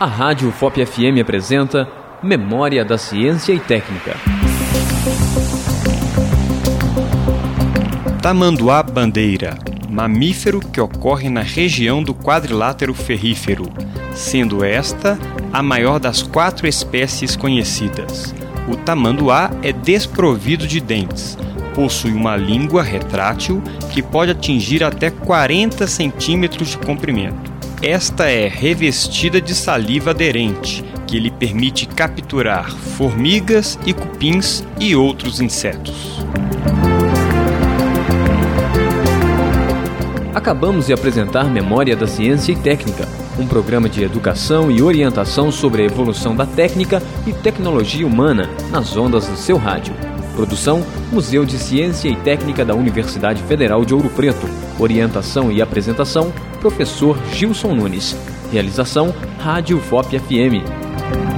A Rádio FOP FM apresenta Memória da Ciência e Técnica. Tamanduá bandeira, mamífero que ocorre na região do quadrilátero ferrífero, sendo esta a maior das quatro espécies conhecidas. O tamanduá é desprovido de dentes, possui uma língua retrátil que pode atingir até 40 centímetros de comprimento. Esta é revestida de saliva aderente, que lhe permite capturar formigas e cupins e outros insetos. Acabamos de apresentar Memória da Ciência e Técnica, um programa de educação e orientação sobre a evolução da técnica e tecnologia humana nas ondas do seu rádio. Produção: Museu de Ciência e Técnica da Universidade Federal de Ouro Preto. Orientação e apresentação: Professor Gilson Nunes. Realização: Rádio FOP FM.